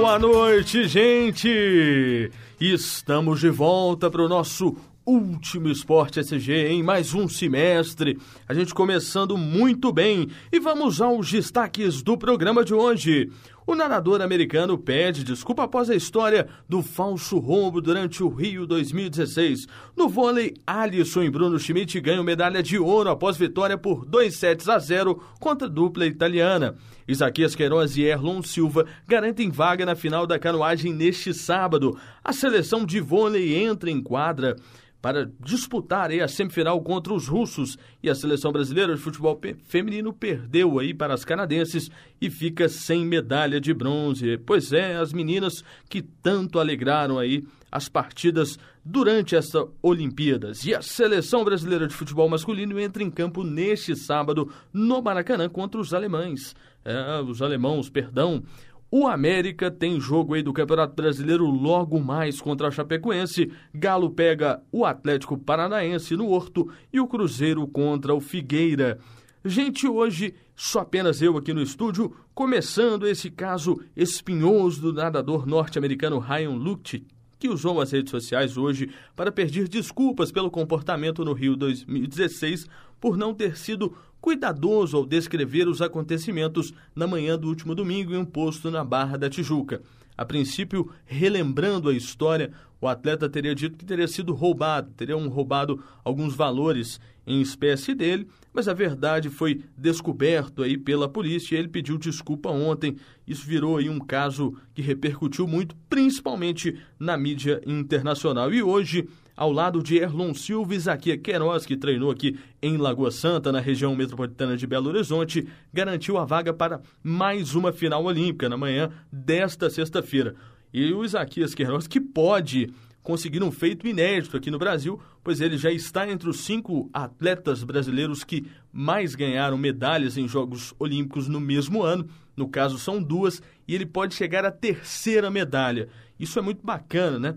Boa noite, gente! Estamos de volta para o nosso último Esporte SG em mais um semestre. A gente começando muito bem e vamos aos destaques do programa de hoje. O nadador americano pede desculpa após a história do falso rombo durante o Rio 2016. No vôlei, Alisson e Bruno Schmidt ganham medalha de ouro após vitória por 2 sets a 0 contra a dupla italiana. Isaquias Queiroz e Erlon Silva garantem vaga na final da canoagem neste sábado. A seleção de vôlei entra em quadra para disputar a semifinal contra os russos e a seleção brasileira de futebol feminino perdeu aí para as canadenses e fica sem medalha de bronze. Pois é, as meninas que tanto alegraram aí as partidas durante esta Olimpíadas. E a seleção brasileira de futebol masculino entra em campo neste sábado no Maracanã contra os alemães. É, os alemãos, perdão, o América tem jogo aí do Campeonato Brasileiro logo mais contra a Chapecoense. Galo pega o Atlético Paranaense no Horto e o Cruzeiro contra o Figueira. Gente, hoje só apenas eu aqui no estúdio, começando esse caso espinhoso do nadador norte-americano Ryan Lucht, que usou as redes sociais hoje para pedir desculpas pelo comportamento no Rio 2016 por não ter sido cuidadoso ao descrever os acontecimentos na manhã do último domingo em um posto na Barra da Tijuca. A princípio, relembrando a história, o atleta teria dito que teria sido roubado, teriam roubado alguns valores em espécie dele, mas a verdade foi descoberto aí pela polícia e ele pediu desculpa ontem. Isso virou aí um caso que repercutiu muito, principalmente na mídia internacional. E hoje ao lado de Erlon Silva e Zaquia Queiroz, que treinou aqui em Lagoa Santa, na região metropolitana de Belo Horizonte, garantiu a vaga para mais uma final olímpica na manhã desta sexta-feira. E o Isaquias Queiroz, que pode conseguir um feito inédito aqui no Brasil, pois ele já está entre os cinco atletas brasileiros que mais ganharam medalhas em Jogos Olímpicos no mesmo ano. No caso, são duas, e ele pode chegar à terceira medalha. Isso é muito bacana, né?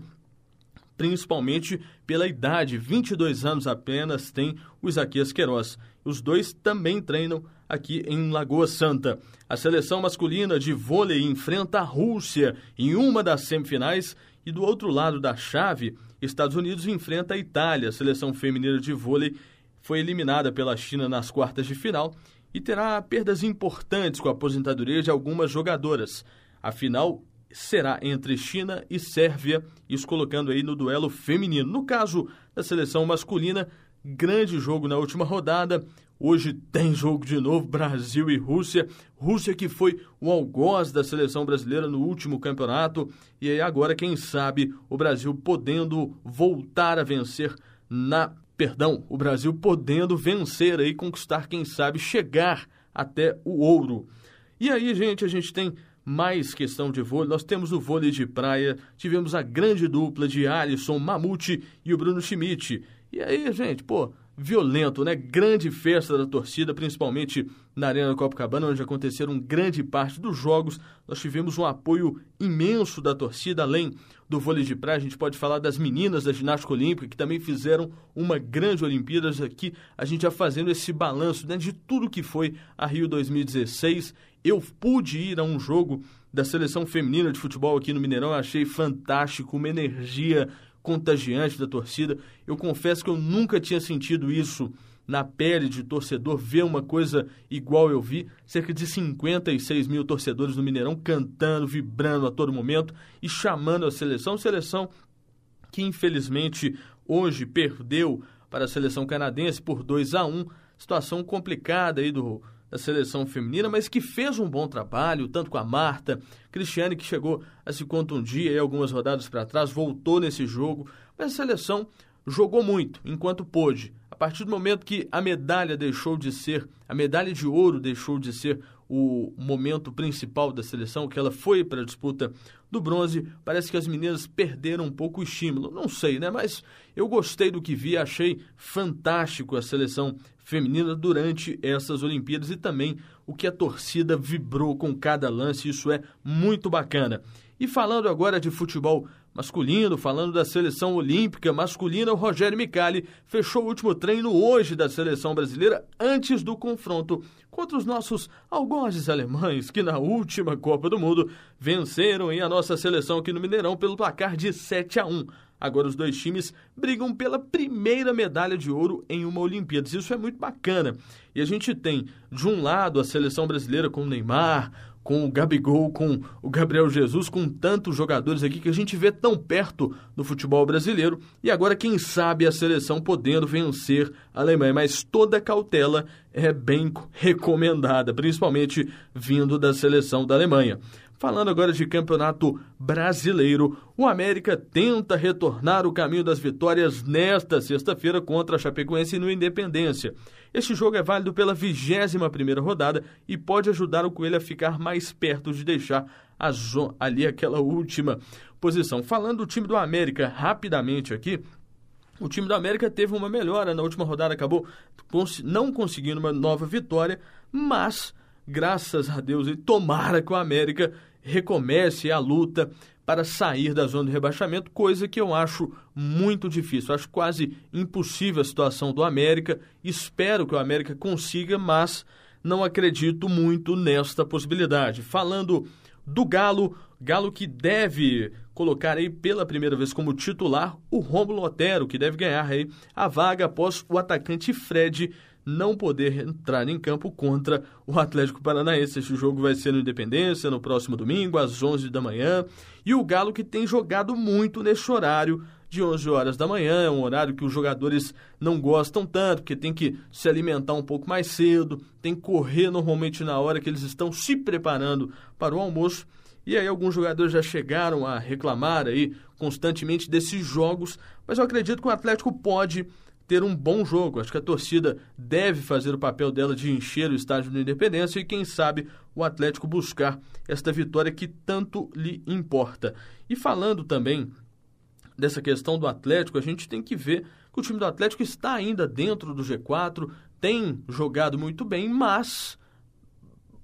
principalmente pela idade, 22 anos apenas tem o Isaquias Queiroz. Os dois também treinam aqui em Lagoa Santa. A seleção masculina de vôlei enfrenta a Rússia em uma das semifinais e do outro lado da chave, Estados Unidos enfrenta a Itália. A seleção feminina de vôlei foi eliminada pela China nas quartas de final e terá perdas importantes com a aposentadoria de algumas jogadoras. Afinal, será entre China e Sérvia, isso colocando aí no duelo feminino. No caso da seleção masculina, grande jogo na última rodada. Hoje tem jogo de novo, Brasil e Rússia. Rússia que foi o algoz da seleção brasileira no último campeonato. E aí agora, quem sabe, o Brasil podendo voltar a vencer na... Perdão, o Brasil podendo vencer aí, conquistar, quem sabe, chegar até o ouro. E aí, gente, a gente tem mais questão de vôlei, nós temos o vôlei de praia, tivemos a grande dupla de Alisson Mamute e o Bruno Schmidt. E aí, gente, pô, violento, né? Grande festa da torcida, principalmente na Arena Copacabana, onde aconteceram grande parte dos jogos. Nós tivemos um apoio imenso da torcida, além do vôlei de praia. A gente pode falar das meninas da ginástica olímpica, que também fizeram uma grande Olimpíadas aqui. A gente já fazendo esse balanço né, de tudo que foi a Rio 2016. Eu pude ir a um jogo da seleção feminina de futebol aqui no Mineirão, achei fantástico, uma energia contagiante da torcida. Eu confesso que eu nunca tinha sentido isso na pele de torcedor, ver uma coisa igual eu vi. Cerca de 56 mil torcedores do Mineirão cantando, vibrando a todo momento e chamando a seleção. Seleção que infelizmente hoje perdeu para a seleção canadense por 2 a 1 Situação complicada aí do, da seleção feminina, mas que fez um bom trabalho, tanto com a Marta, Cristiane, que chegou a se contundir aí algumas rodadas para trás, voltou nesse jogo, mas a seleção jogou muito enquanto pôde. A partir do momento que a medalha deixou de ser, a medalha de ouro deixou de ser o momento principal da seleção, que ela foi para a disputa do bronze, parece que as meninas perderam um pouco o estímulo. Não sei, né? Mas eu gostei do que vi, achei fantástico a seleção feminina durante essas Olimpíadas e também o que a torcida vibrou com cada lance, isso é muito bacana. E falando agora de futebol masculino, falando da seleção olímpica masculina, o Rogério Micali fechou o último treino hoje da seleção brasileira antes do confronto contra os nossos algozes alemães, que na última Copa do Mundo venceram em a nossa seleção aqui no Mineirão pelo placar de 7 a 1. Agora os dois times brigam pela primeira medalha de ouro em uma Olimpíadas. Isso é muito bacana. E a gente tem, de um lado, a seleção brasileira com Neymar, com o Gabigol, com o Gabriel Jesus, com tantos jogadores aqui que a gente vê tão perto do futebol brasileiro. E agora, quem sabe, a seleção podendo vencer a Alemanha. Mas toda cautela é bem recomendada, principalmente vindo da seleção da Alemanha. Falando agora de campeonato brasileiro, o América tenta retornar o caminho das vitórias nesta sexta-feira contra a Chapecoense no Independência. Este jogo é válido pela 21 primeira rodada e pode ajudar o Coelho a ficar mais perto de deixar ali aquela última posição. Falando do time do América rapidamente aqui, o time do América teve uma melhora na última rodada, acabou não conseguindo uma nova vitória, mas graças a Deus e tomara que o América recomece a luta para sair da zona de rebaixamento, coisa que eu acho muito difícil. Acho quase impossível a situação do América. Espero que o América consiga, mas não acredito muito nesta possibilidade. Falando do Galo, Galo que deve colocar aí pela primeira vez como titular o Rômulo Otero, que deve ganhar aí a vaga após o atacante Fred não poder entrar em campo contra o Atlético Paranaense. Este jogo vai ser no Independência no próximo domingo, às 11 da manhã. E o Galo que tem jogado muito neste horário de 11 horas da manhã, é um horário que os jogadores não gostam tanto, porque tem que se alimentar um pouco mais cedo, tem que correr normalmente na hora que eles estão se preparando para o almoço. E aí alguns jogadores já chegaram a reclamar aí constantemente desses jogos, mas eu acredito que o Atlético pode ter um bom jogo. Acho que a torcida deve fazer o papel dela de encher o estádio do Independência e, quem sabe, o Atlético buscar esta vitória que tanto lhe importa. E falando também dessa questão do Atlético, a gente tem que ver que o time do Atlético está ainda dentro do G4, tem jogado muito bem, mas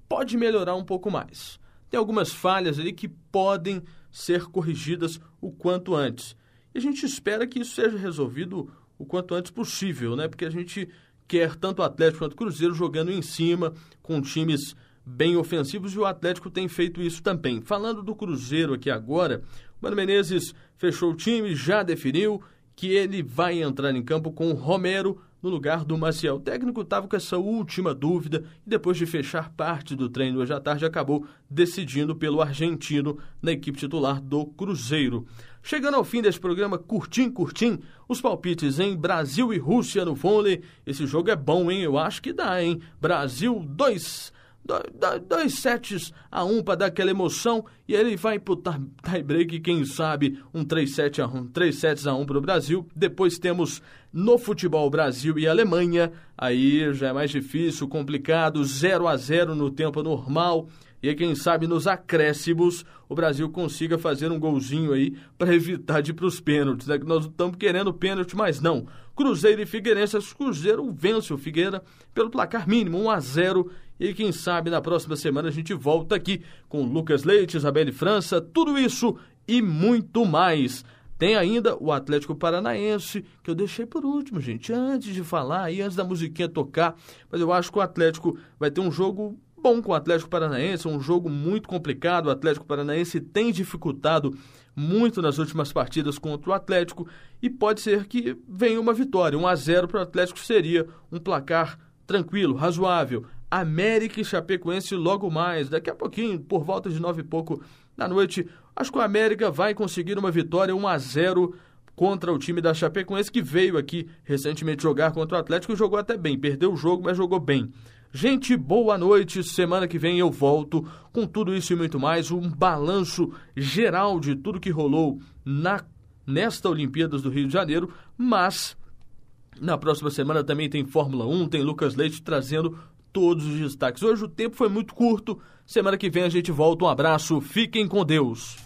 pode melhorar um pouco mais. Tem algumas falhas ali que podem ser corrigidas o quanto antes. E a gente espera que isso seja resolvido o quanto antes possível, né? Porque a gente quer tanto o Atlético quanto o Cruzeiro jogando em cima, com times bem ofensivos, e o Atlético tem feito isso também. Falando do Cruzeiro aqui agora, o Mano Menezes fechou o time, já definiu que ele vai entrar em campo com o Romero no lugar do Maciel. O técnico estava com essa última dúvida e depois de fechar parte do treino hoje à tarde acabou decidindo pelo argentino na equipe titular do Cruzeiro. Chegando ao fim desse programa curtim, curtim, os palpites em Brasil e Rússia no vôlei. Esse jogo é bom, hein? Eu acho que dá, hein? Brasil 2, dois sets a um para dar aquela emoção e ele vai pro tie break, quem sabe um 3 sets a 1, 3 sets a 1 para o Brasil. Depois temos no futebol Brasil e Alemanha, aí já é mais difícil, complicado, 0 a 0 no tempo normal. E quem sabe nos acréscimos o Brasil consiga fazer um golzinho aí para evitar de ir para os pênaltis. É que nós estamos querendo pênalti, mas não. Cruzeiro e Figueirense, Cruzeiro vence o Figueira pelo placar mínimo, 1 a 0 e quem sabe na próxima semana a gente volta aqui com Lucas Leite, Isabelle França, tudo isso e muito mais. Tem ainda o Atlético Paranaense, que eu deixei por último, gente, antes de falar e antes da musiquinha tocar. Mas eu acho que o Atlético vai ter um jogo com o Atlético Paranaense, um jogo muito complicado. O Atlético Paranaense tem dificultado muito nas últimas partidas contra o Atlético e pode ser que venha uma vitória. 1 a 0 para o Atlético seria um placar tranquilo, razoável. América e Chapecoense logo mais, daqui a pouquinho, por volta de nove e pouco da noite. Acho que o América vai conseguir uma vitória 1 a 0 contra o time da Chapecoense, que veio aqui recentemente jogar contra o Atlético e jogou até bem. Perdeu o jogo, mas jogou bem. Gente, boa noite. Semana que vem eu volto com tudo isso e muito mais. Um balanço geral de tudo que rolou na, nesta Olimpíadas do Rio de Janeiro. Mas na próxima semana também tem Fórmula 1, tem Lucas Leite trazendo todos os destaques. Hoje o tempo foi muito curto. Semana que vem a gente volta. Um abraço, fiquem com Deus.